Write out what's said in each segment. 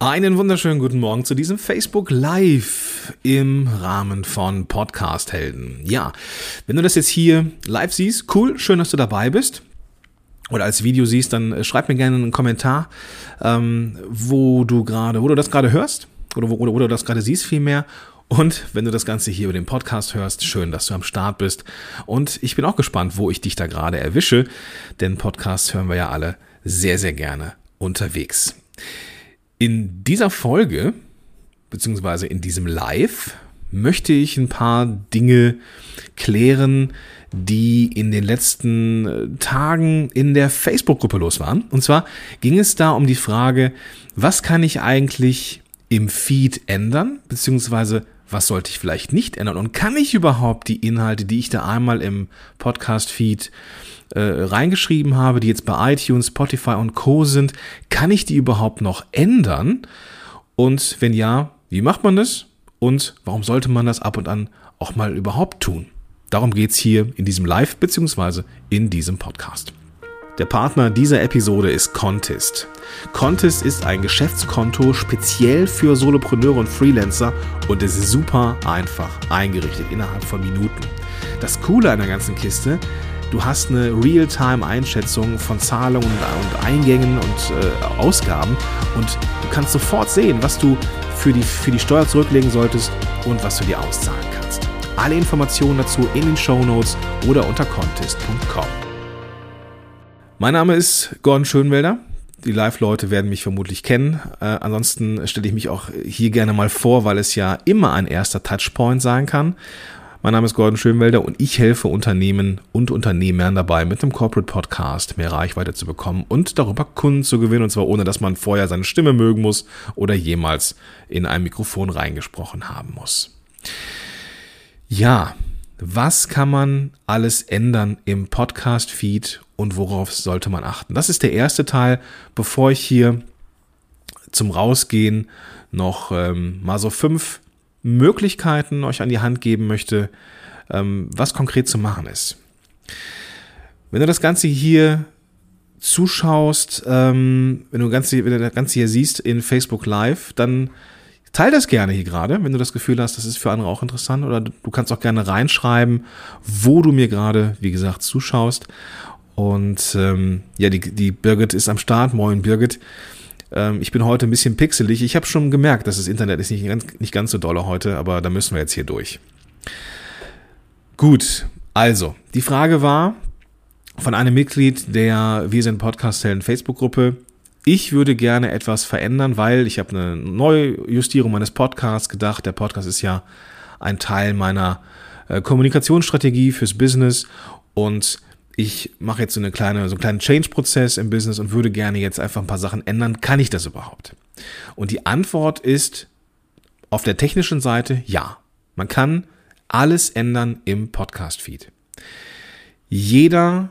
Einen wunderschönen guten Morgen zu diesem Facebook Live im Rahmen von Podcast Helden. Ja, wenn du das jetzt hier live siehst, cool, schön, dass du dabei bist. Oder als Video siehst, dann äh, schreib mir gerne einen Kommentar, ähm, wo du gerade, wo du das gerade hörst oder wo, oder, wo du das gerade siehst vielmehr. Und wenn du das Ganze hier über den Podcast hörst, schön, dass du am Start bist. Und ich bin auch gespannt, wo ich dich da gerade erwische, denn Podcasts hören wir ja alle sehr, sehr gerne unterwegs. In dieser Folge, beziehungsweise in diesem Live, möchte ich ein paar Dinge klären, die in den letzten äh, Tagen in der Facebook-Gruppe los waren. Und zwar ging es da um die Frage, was kann ich eigentlich im Feed ändern, beziehungsweise was sollte ich vielleicht nicht ändern und kann ich überhaupt die Inhalte, die ich da einmal im Podcast-Feed äh, reingeschrieben habe, die jetzt bei iTunes, Spotify und Co sind, kann ich die überhaupt noch ändern? Und wenn ja, wie macht man das? Und warum sollte man das ab und an auch mal überhaupt tun? Darum geht's hier in diesem Live- bzw. in diesem Podcast. Der Partner dieser Episode ist Contest. Contest ist ein Geschäftskonto speziell für Solopreneure und Freelancer und ist super einfach eingerichtet innerhalb von Minuten. Das Coole an der ganzen Kiste, Du hast eine Real-Time-Einschätzung von Zahlungen und Eingängen und äh, Ausgaben und du kannst sofort sehen, was du für die, für die Steuer zurücklegen solltest und was du dir auszahlen kannst. Alle Informationen dazu in den Show Notes oder unter contest.com. Mein Name ist Gordon Schönwelder. Die Live-Leute werden mich vermutlich kennen. Äh, ansonsten stelle ich mich auch hier gerne mal vor, weil es ja immer ein erster Touchpoint sein kann. Mein Name ist Gordon Schönwelder und ich helfe Unternehmen und Unternehmern dabei, mit dem Corporate Podcast mehr Reichweite zu bekommen und darüber Kunden zu gewinnen, und zwar ohne, dass man vorher seine Stimme mögen muss oder jemals in ein Mikrofon reingesprochen haben muss. Ja, was kann man alles ändern im Podcast-Feed und worauf sollte man achten? Das ist der erste Teil, bevor ich hier zum Rausgehen noch ähm, mal so fünf Möglichkeiten euch an die Hand geben möchte, ähm, was konkret zu machen ist. Wenn du das Ganze hier zuschaust, ähm, wenn du, Ganze, wenn du das Ganze hier siehst in Facebook Live, dann teile das gerne hier gerade, wenn du das Gefühl hast, das ist für andere auch interessant. Oder du kannst auch gerne reinschreiben, wo du mir gerade, wie gesagt, zuschaust. Und ähm, ja, die, die Birgit ist am Start. Moin, Birgit. Ähm, ich bin heute ein bisschen pixelig. Ich habe schon gemerkt, dass das Internet ist nicht ganz, nicht ganz so dolle heute, aber da müssen wir jetzt hier durch. Gut, also, die Frage war von einem Mitglied der Wir sind Podcast-Helden Facebook-Gruppe. Ich würde gerne etwas verändern, weil ich habe eine neue Justierung meines Podcasts gedacht. Der Podcast ist ja ein Teil meiner äh, Kommunikationsstrategie fürs Business und ich mache jetzt so eine kleine, so einen kleinen Change-Prozess im Business und würde gerne jetzt einfach ein paar Sachen ändern. Kann ich das überhaupt? Und die Antwort ist auf der technischen Seite ja. Man kann alles ändern im Podcast-Feed. Jeder,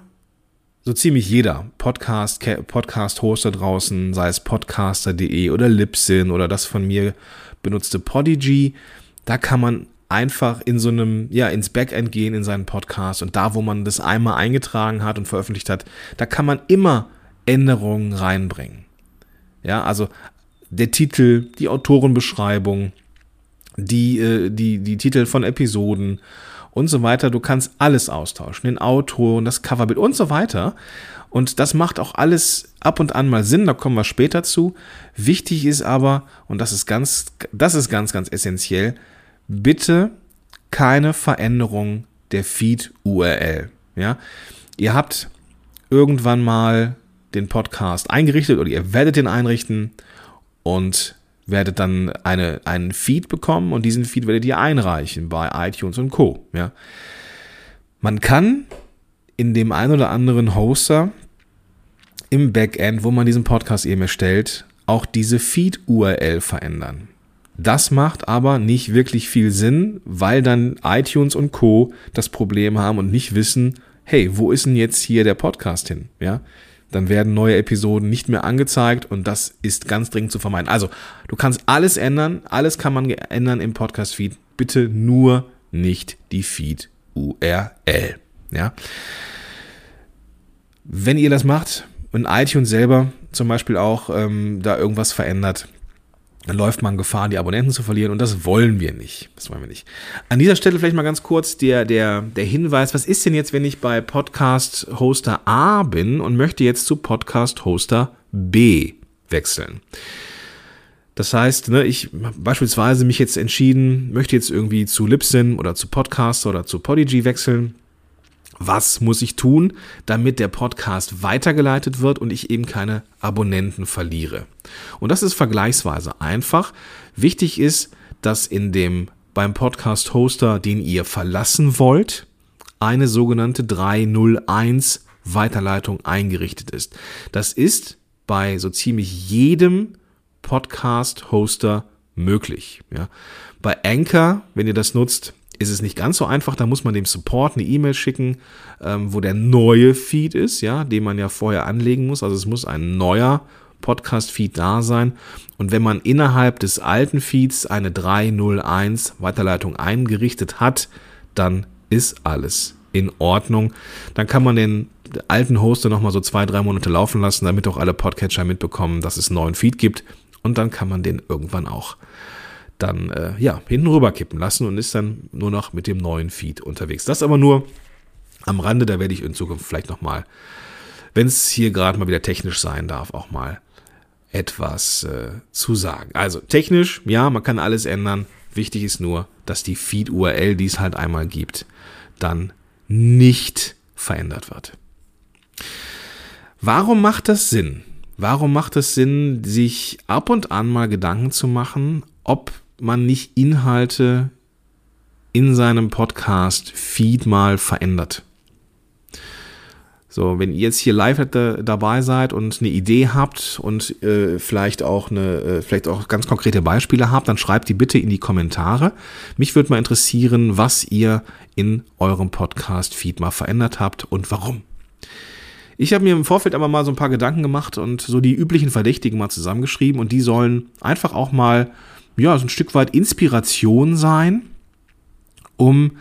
so ziemlich jeder Podcast, Podcast-Hoster draußen, sei es podcaster.de oder Libsyn oder das von mir benutzte Podigy, da kann man einfach in so einem, ja, ins Backend gehen in seinen Podcast und da, wo man das einmal eingetragen hat und veröffentlicht hat, da kann man immer Änderungen reinbringen. Ja, also der Titel, die Autorenbeschreibung, die, äh, die, die Titel von Episoden und so weiter. Du kannst alles austauschen, den Autor und das Coverbild und so weiter. Und das macht auch alles ab und an mal Sinn, da kommen wir später zu. Wichtig ist aber, und das ist ganz, das ist ganz, ganz essentiell, bitte keine Veränderung der Feed-URL. Ja? Ihr habt irgendwann mal den Podcast eingerichtet oder ihr werdet den einrichten und werdet dann eine, einen Feed bekommen und diesen Feed werdet ihr einreichen bei iTunes und Co. Ja? Man kann in dem einen oder anderen Hoster im Backend, wo man diesen Podcast eben erstellt, auch diese Feed-URL verändern. Das macht aber nicht wirklich viel Sinn, weil dann iTunes und Co. das Problem haben und nicht wissen, hey, wo ist denn jetzt hier der Podcast hin? Ja, dann werden neue Episoden nicht mehr angezeigt und das ist ganz dringend zu vermeiden. Also, du kannst alles ändern, alles kann man ändern im Podcast-Feed. Bitte nur nicht die Feed-URL. Ja. Wenn ihr das macht und iTunes selber zum Beispiel auch ähm, da irgendwas verändert, dann läuft man Gefahr, die Abonnenten zu verlieren und das wollen wir nicht. Das wollen wir nicht. An dieser Stelle vielleicht mal ganz kurz der, der, der Hinweis, was ist denn jetzt, wenn ich bei Podcast Hoster A bin und möchte jetzt zu Podcast Hoster B wechseln? Das heißt, ne, ich beispielsweise mich jetzt entschieden, möchte jetzt irgendwie zu Libsyn oder zu Podcaster oder zu Podigy wechseln was muss ich tun, damit der Podcast weitergeleitet wird und ich eben keine Abonnenten verliere? Und das ist vergleichsweise einfach. Wichtig ist, dass in dem beim Podcast Hoster, den ihr verlassen wollt, eine sogenannte 301 Weiterleitung eingerichtet ist. Das ist bei so ziemlich jedem Podcast Hoster möglich. Ja. Bei Anchor, wenn ihr das nutzt, ist es nicht ganz so einfach. Da muss man dem Support eine E-Mail schicken, ähm, wo der neue Feed ist, ja, den man ja vorher anlegen muss. Also es muss ein neuer Podcast-Feed da sein. Und wenn man innerhalb des alten Feeds eine 301 Weiterleitung eingerichtet hat, dann ist alles in Ordnung. Dann kann man den alten Hoster nochmal so zwei, drei Monate laufen lassen, damit auch alle Podcatcher mitbekommen, dass es einen neuen Feed gibt. Und dann kann man den irgendwann auch dann äh, ja, hinten rüber kippen lassen und ist dann nur noch mit dem neuen Feed unterwegs. Das aber nur am Rande, da werde ich in Zukunft vielleicht nochmal, wenn es hier gerade mal wieder technisch sein darf, auch mal etwas äh, zu sagen. Also technisch, ja, man kann alles ändern. Wichtig ist nur, dass die Feed-URL, die es halt einmal gibt, dann nicht verändert wird. Warum macht das Sinn? Warum macht es Sinn, sich ab und an mal Gedanken zu machen, ob man nicht Inhalte in seinem Podcast Feed mal verändert. So, wenn ihr jetzt hier live dabei seid und eine Idee habt und äh, vielleicht auch eine, äh, vielleicht auch ganz konkrete Beispiele habt, dann schreibt die bitte in die Kommentare. Mich würde mal interessieren, was ihr in eurem Podcast-Feed mal verändert habt und warum. Ich habe mir im Vorfeld aber mal so ein paar Gedanken gemacht und so die üblichen Verdächtigen mal zusammengeschrieben und die sollen einfach auch mal ja, so ein Stück weit Inspiration sein, um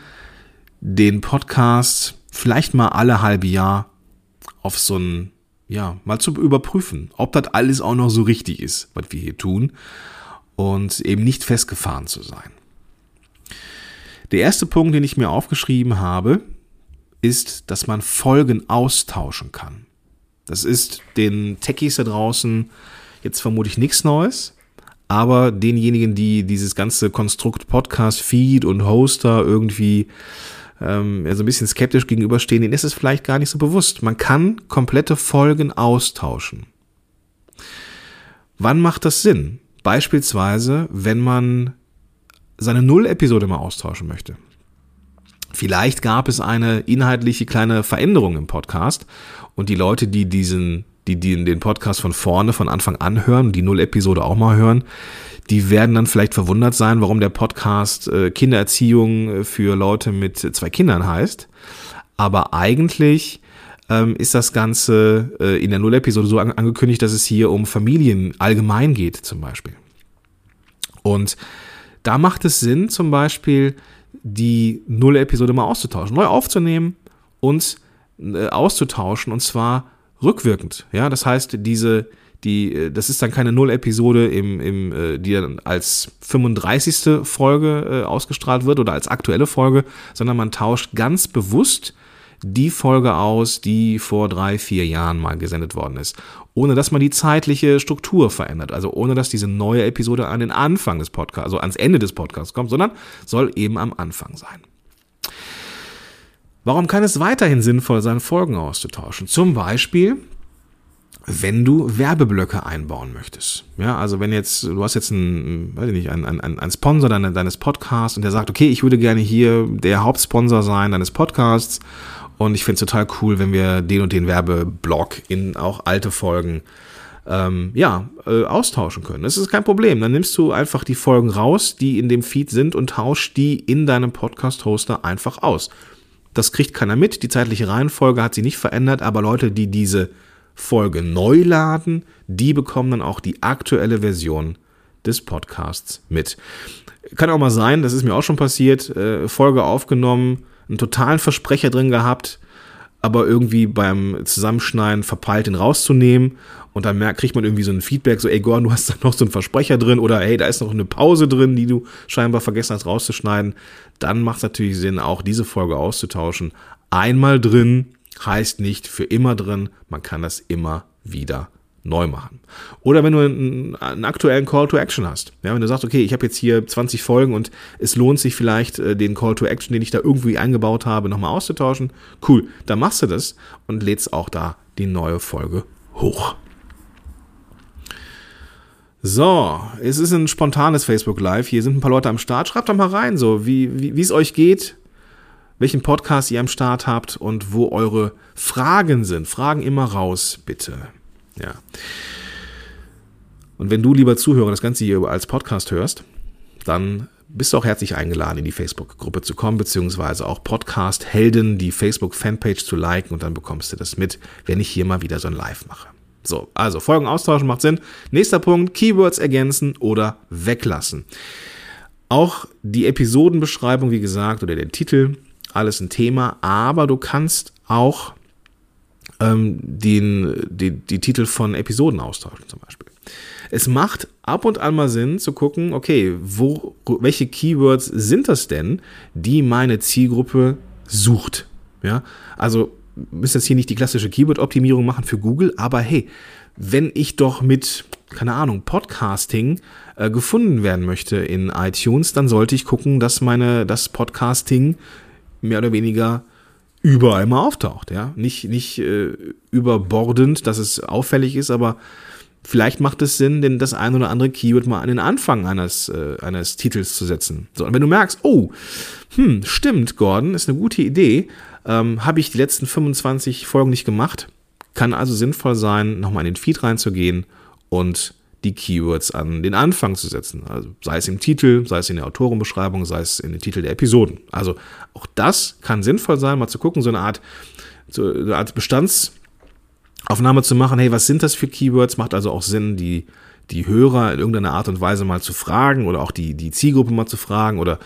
den Podcast vielleicht mal alle halbe Jahr auf so ein, ja, mal zu überprüfen, ob das alles auch noch so richtig ist, was wir hier tun und eben nicht festgefahren zu sein. Der erste Punkt, den ich mir aufgeschrieben habe, ist, dass man Folgen austauschen kann. Das ist den Techies da draußen jetzt vermutlich nichts Neues. Aber denjenigen, die dieses ganze Konstrukt Podcast, Feed und Hoster irgendwie ähm, so ein bisschen skeptisch gegenüberstehen, denen ist es vielleicht gar nicht so bewusst. Man kann komplette Folgen austauschen. Wann macht das Sinn? Beispielsweise, wenn man seine Null-Episode mal austauschen möchte. Vielleicht gab es eine inhaltliche kleine Veränderung im Podcast und die Leute, die diesen die, die den Podcast von vorne, von Anfang an hören, die Null-Episode auch mal hören, die werden dann vielleicht verwundert sein, warum der Podcast äh, Kindererziehung äh, für Leute mit zwei Kindern heißt. Aber eigentlich ähm, ist das Ganze äh, in der Null-Episode so an angekündigt, dass es hier um Familien allgemein geht, zum Beispiel. Und da macht es Sinn, zum Beispiel die Null-Episode mal auszutauschen, neu aufzunehmen und auszutauschen und zwar rückwirkend. Ja, das heißt, diese, die, äh, das ist dann keine Null-Episode, im, im, äh, die dann als 35. Folge äh, ausgestrahlt wird oder als aktuelle Folge, sondern man tauscht ganz bewusst die Folge aus, die vor drei, vier Jahren mal gesendet worden ist. Ohne dass man die zeitliche Struktur verändert. Also ohne dass diese neue Episode an den Anfang des Podcasts, also ans Ende des Podcasts kommt, sondern soll eben am Anfang sein. Warum kann es weiterhin sinnvoll sein, Folgen auszutauschen? Zum Beispiel, wenn du Werbeblöcke einbauen möchtest. Ja, also wenn jetzt, du hast jetzt einen, weiß ich nicht, einen, einen, einen Sponsor deines, Podcasts und der sagt, okay, ich würde gerne hier der Hauptsponsor sein deines Podcasts und ich finde es total cool, wenn wir den und den Werbeblock in auch alte Folgen ähm, ja, äh, austauschen können. Das ist kein Problem. Dann nimmst du einfach die Folgen raus, die in dem Feed sind und tausch die in deinem Podcast-Hoster einfach aus. Das kriegt keiner mit. Die zeitliche Reihenfolge hat sie nicht verändert, aber Leute, die diese Folge neu laden, die bekommen dann auch die aktuelle Version des Podcasts mit. Kann auch mal sein, das ist mir auch schon passiert, äh, Folge aufgenommen, einen totalen Versprecher drin gehabt, aber irgendwie beim Zusammenschneiden verpeilt, den rauszunehmen. Und dann merkt, kriegt man irgendwie so ein Feedback, so, ey Gordon, du hast da noch so einen Versprecher drin oder hey, da ist noch eine Pause drin, die du scheinbar vergessen hast rauszuschneiden. Dann macht es natürlich Sinn, auch diese Folge auszutauschen. Einmal drin heißt nicht für immer drin, man kann das immer wieder neu machen. Oder wenn du einen, einen, aktuellen Call to Action hast. Ja, wenn du sagst, okay, ich habe jetzt hier 20 Folgen und es lohnt sich vielleicht, äh, den Call to Action, den ich da irgendwie eingebaut habe, nochmal auszutauschen. Cool, dann machst du das und lädst auch da die neue Folge hoch. So, es ist ein spontanes Facebook Live. Hier sind ein paar Leute am Start. Schreibt doch mal rein, so wie, wie, es euch geht, welchen Podcast ihr am Start habt und wo eure Fragen sind. Fragen immer raus, bitte. Ja. Und wenn du, lieber Zuhörer, das Ganze hier als Podcast hörst, dann bist du auch herzlich eingeladen, in die Facebook-Gruppe zu kommen, beziehungsweise auch Podcast-Helden, die Facebook-Fanpage zu liken und dann bekommst du das mit, wenn ich hier mal wieder so ein Live mache. So, also Folgen austauschen macht Sinn. Nächster Punkt, Keywords ergänzen oder weglassen. Auch die Episodenbeschreibung, wie gesagt, oder der Titel, alles ein Thema, aber du kannst auch ähm, den, die, die Titel von Episoden austauschen zum Beispiel. Es macht ab und an mal Sinn zu gucken, okay, wo, welche Keywords sind das denn, die meine Zielgruppe sucht? Ja, also müssen jetzt hier nicht die klassische Keyword-Optimierung machen für Google, aber hey, wenn ich doch mit, keine Ahnung, Podcasting äh, gefunden werden möchte in iTunes, dann sollte ich gucken, dass meine, das Podcasting mehr oder weniger überall mal auftaucht, ja. Nicht, nicht äh, überbordend, dass es auffällig ist, aber vielleicht macht es Sinn, denn das ein oder andere Keyword mal an den Anfang eines, äh, eines Titels zu setzen. So, und wenn du merkst, oh, hm, stimmt, Gordon, ist eine gute Idee, ähm, habe ich die letzten 25 Folgen nicht gemacht, kann also sinnvoll sein, nochmal in den Feed reinzugehen und die Keywords an den Anfang zu setzen. Also sei es im Titel, sei es in der Autorenbeschreibung, sei es in den Titel der Episoden. Also auch das kann sinnvoll sein, mal zu gucken, so eine Art, so eine Art Bestandsaufnahme zu machen. Hey, was sind das für Keywords? Macht also auch Sinn, die, die Hörer in irgendeiner Art und Weise mal zu fragen oder auch die, die Zielgruppe mal zu fragen oder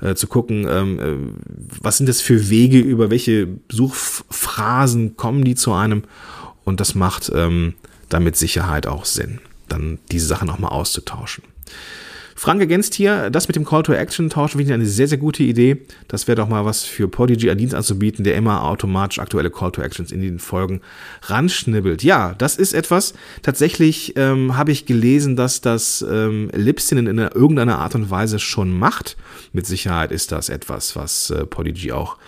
äh, zu gucken, ähm, äh, was sind das für Wege, über welche Suchphrasen kommen die zu einem? Und das macht ähm, damit Sicherheit auch Sinn dann diese Sachen nochmal auszutauschen. Frank ergänzt hier, das mit dem Call to Action tauschen finde ich eine sehr, sehr gute Idee. Das wäre doch mal was für Podigy an Dienst anzubieten, der immer automatisch aktuelle Call to Actions in den Folgen ranschnibbelt. Ja, das ist etwas. Tatsächlich ähm, habe ich gelesen, dass das ähm, Libsyn in irgendeiner Art und Weise schon macht. Mit Sicherheit ist das etwas, was äh, Podigy auch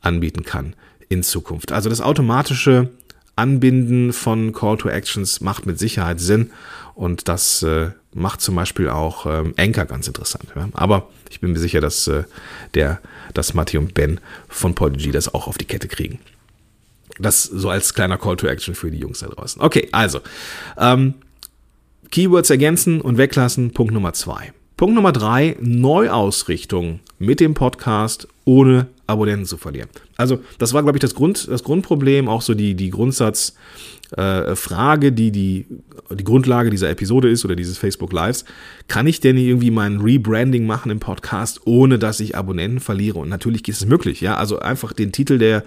anbieten kann in Zukunft. Also das automatische Anbinden von Call to Actions macht mit Sicherheit Sinn und das äh, macht zum Beispiel auch ähm, Anchor ganz interessant. Ja? Aber ich bin mir sicher, dass, äh, der, dass Matti und Ben von Podigy das auch auf die Kette kriegen. Das so als kleiner Call to Action für die Jungs da draußen. Okay, also ähm, Keywords ergänzen und weglassen. Punkt Nummer zwei. Punkt Nummer drei, Neuausrichtung mit dem Podcast ohne Abonnenten zu verlieren. Also das war, glaube ich, das, Grund, das Grundproblem, auch so die, die Grundsatzfrage, äh, die, die die Grundlage dieser Episode ist oder dieses Facebook Lives. Kann ich denn irgendwie mein Rebranding machen im Podcast, ohne dass ich Abonnenten verliere? Und natürlich ist es möglich, ja. Also einfach den Titel der,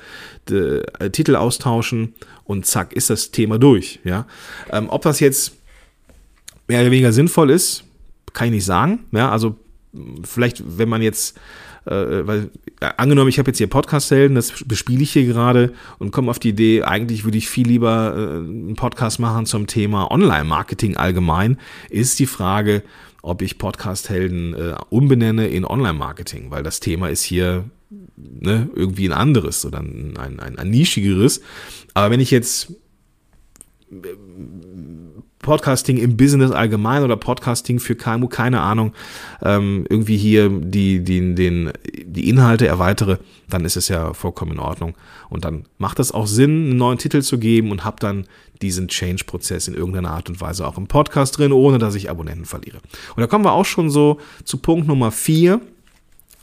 der äh, Titel austauschen und zack, ist das Thema durch, ja. Ähm, ob das jetzt mehr oder weniger sinnvoll ist, kann ich nicht sagen, ja. Also vielleicht, wenn man jetzt äh, weil äh, angenommen, ich habe jetzt hier Podcast-Helden, das bespiele ich hier gerade und komme auf die Idee, eigentlich würde ich viel lieber äh, einen Podcast machen zum Thema Online-Marketing allgemein, ist die Frage, ob ich Podcast-Helden äh, umbenenne in Online-Marketing, weil das Thema ist hier ne, irgendwie ein anderes oder ein, ein, ein, ein nischigeres. Aber wenn ich jetzt Podcasting im Business allgemein oder Podcasting für KMU, keine Ahnung, ähm, irgendwie hier die, die, den, die Inhalte erweitere, dann ist es ja vollkommen in Ordnung. Und dann macht es auch Sinn, einen neuen Titel zu geben und habe dann diesen Change-Prozess in irgendeiner Art und Weise auch im Podcast drin, ohne dass ich Abonnenten verliere. Und da kommen wir auch schon so zu Punkt Nummer vier.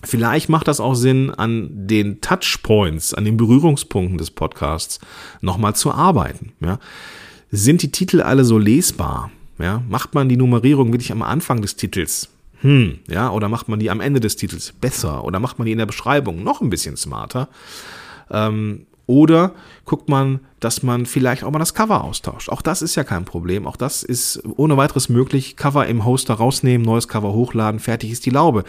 Vielleicht macht das auch Sinn, an den Touchpoints, an den Berührungspunkten des Podcasts nochmal zu arbeiten. Ja sind die Titel alle so lesbar? Ja, macht man die Nummerierung wirklich am Anfang des Titels? Hm, ja, oder macht man die am Ende des Titels besser? Oder macht man die in der Beschreibung noch ein bisschen smarter? Ähm, Oder guckt man, dass man vielleicht auch mal das Cover austauscht. Auch das ist ja kein Problem. Auch das ist ohne weiteres möglich. Cover im Hoster rausnehmen, neues Cover hochladen, fertig ist die Laube.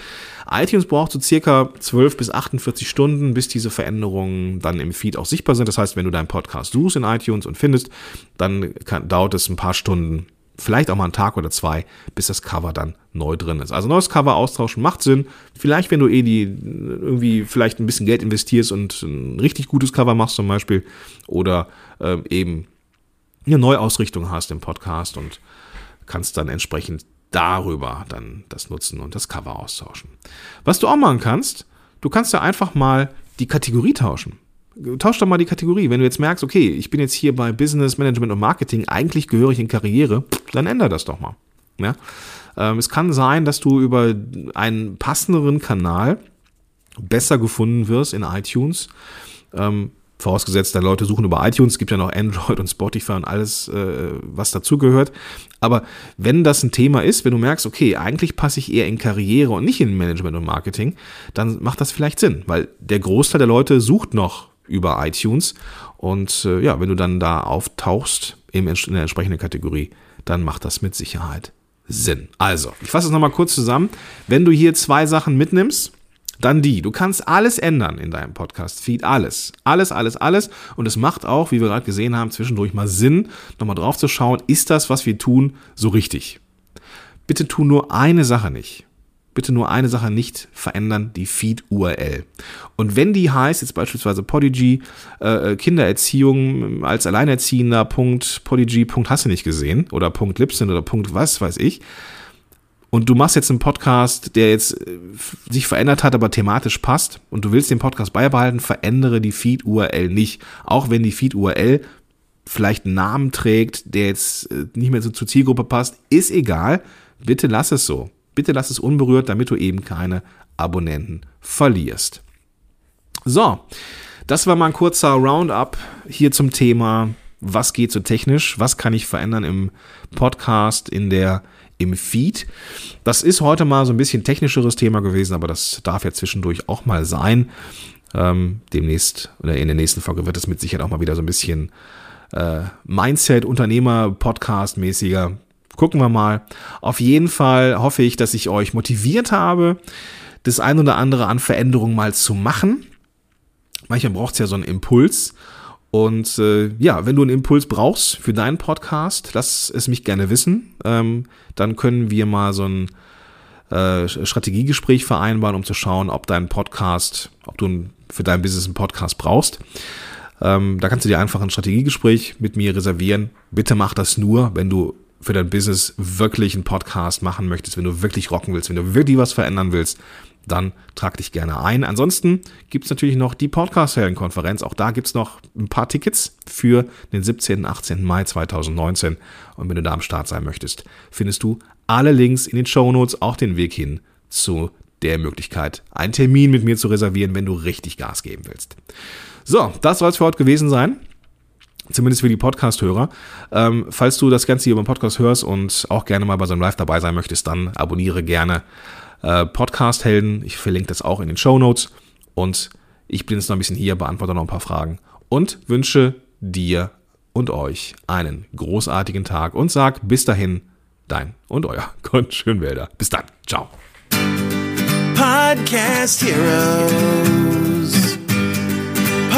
iTunes braucht so circa 12 bis 48 Stunden, bis diese Veränderungen dann im Feed auch sichtbar sind. Das heißt, wenn du deinen Podcast suchst in iTunes und findest, dann kann, dauert es ein paar Stunden, vielleicht auch mal einen Tag oder zwei, bis das Cover dann neu drin ist. Also neues Cover austauschen macht Sinn. Vielleicht, wenn du eh die irgendwie vielleicht ein bisschen Geld investierst und ein richtig gutes Cover machst zum Beispiel oder ähm, eben eine Neuausrichtung hast im Podcast und kannst dann entsprechend darüber dann das nutzen und das Cover austauschen. Was du auch machen kannst, du kannst ja einfach mal die Kategorie tauschen tausch doch mal die Kategorie. Wenn du jetzt merkst, okay, ich bin jetzt hier bei Business, Management und Marketing, eigentlich gehöre ich in Karriere, dann ändere das doch mal. Ja? Ähm, es kann sein, dass du über einen passenderen Kanal besser gefunden wirst in iTunes. Ähm, vorausgesetzt, deine Leute suchen über iTunes, es gibt ja noch Android und Spotify und alles, äh, was dazugehört. Aber wenn das ein Thema ist, wenn du merkst, okay, eigentlich passe ich eher in Karriere und nicht in Management und Marketing, dann macht das vielleicht Sinn, weil der Großteil der Leute sucht noch über iTunes. Und äh, ja, wenn du dann da auftauchst in der entsprechenden Kategorie, dann macht das mit Sicherheit Sinn. Also, ich fasse es nochmal kurz zusammen. Wenn du hier zwei Sachen mitnimmst, dann die. Du kannst alles ändern in deinem Podcast-Feed. Alles. Alles, alles, alles. Und es macht auch, wie wir gerade gesehen haben, zwischendurch mal Sinn, nochmal drauf zu schauen, ist das, was wir tun, so richtig? Bitte tu nur eine Sache nicht bitte nur eine Sache nicht verändern, die Feed-URL. Und wenn die heißt, jetzt beispielsweise Podigy, äh, Kindererziehung als Alleinerziehender, Punkt, Podigy, Punkt hast du nicht gesehen, oder Punkt Lipsin oder Punkt was weiß ich, und du machst jetzt einen Podcast, der jetzt äh, sich verändert hat, aber thematisch passt, und du willst den Podcast beibehalten, verändere die Feed-URL nicht. Auch wenn die Feed-URL vielleicht einen Namen trägt, der jetzt äh, nicht mehr so zur Zielgruppe passt, ist egal. Bitte lass es so. Bitte lass es unberührt, damit du eben keine Abonnenten verlierst. So, das war mal ein kurzer Roundup hier zum Thema, was geht so technisch, was kann ich verändern im Podcast, in der im Feed. Das ist heute mal so ein bisschen technischeres Thema gewesen, aber das darf ja zwischendurch auch mal sein. Ähm, demnächst oder in der nächsten Folge wird es mit Sicherheit auch mal wieder so ein bisschen äh, Mindset, Unternehmer, Podcast mäßiger. Gucken wir mal. Auf jeden Fall hoffe ich, dass ich euch motiviert habe, das ein oder andere an Veränderungen mal zu machen. Manchmal braucht es ja so einen Impuls. Und äh, ja, wenn du einen Impuls brauchst für deinen Podcast, lass es mich gerne wissen. Ähm, dann können wir mal so ein äh, Strategiegespräch vereinbaren, um zu schauen, ob dein Podcast, ob du für dein Business einen Podcast brauchst. Ähm, da kannst du dir einfach ein Strategiegespräch mit mir reservieren. Bitte mach das nur, wenn du für dein Business wirklich einen Podcast machen möchtest, wenn du wirklich rocken willst, wenn du wirklich was verändern willst, dann trag dich gerne ein. Ansonsten gibt's natürlich noch die Podcast-Helden-Konferenz. Auch da gibt's noch ein paar Tickets für den 17. 18. Mai 2019. Und wenn du da am Start sein möchtest, findest du alle Links in den Show Notes, auch den Weg hin zu der Möglichkeit, einen Termin mit mir zu reservieren, wenn du richtig Gas geben willst. So, das soll es für heute gewesen sein. Zumindest für die Podcast-Hörer. Ähm, falls du das Ganze hier beim Podcast hörst und auch gerne mal bei so einem Live dabei sein möchtest, dann abonniere gerne äh, Podcast-Helden. Ich verlinke das auch in den Show Notes. Und ich bin jetzt noch ein bisschen hier, beantworte noch ein paar Fragen und wünsche dir und euch einen großartigen Tag und sag bis dahin, dein und euer Gott Schönwälder. Bis dann. Ciao. Podcast Heroes.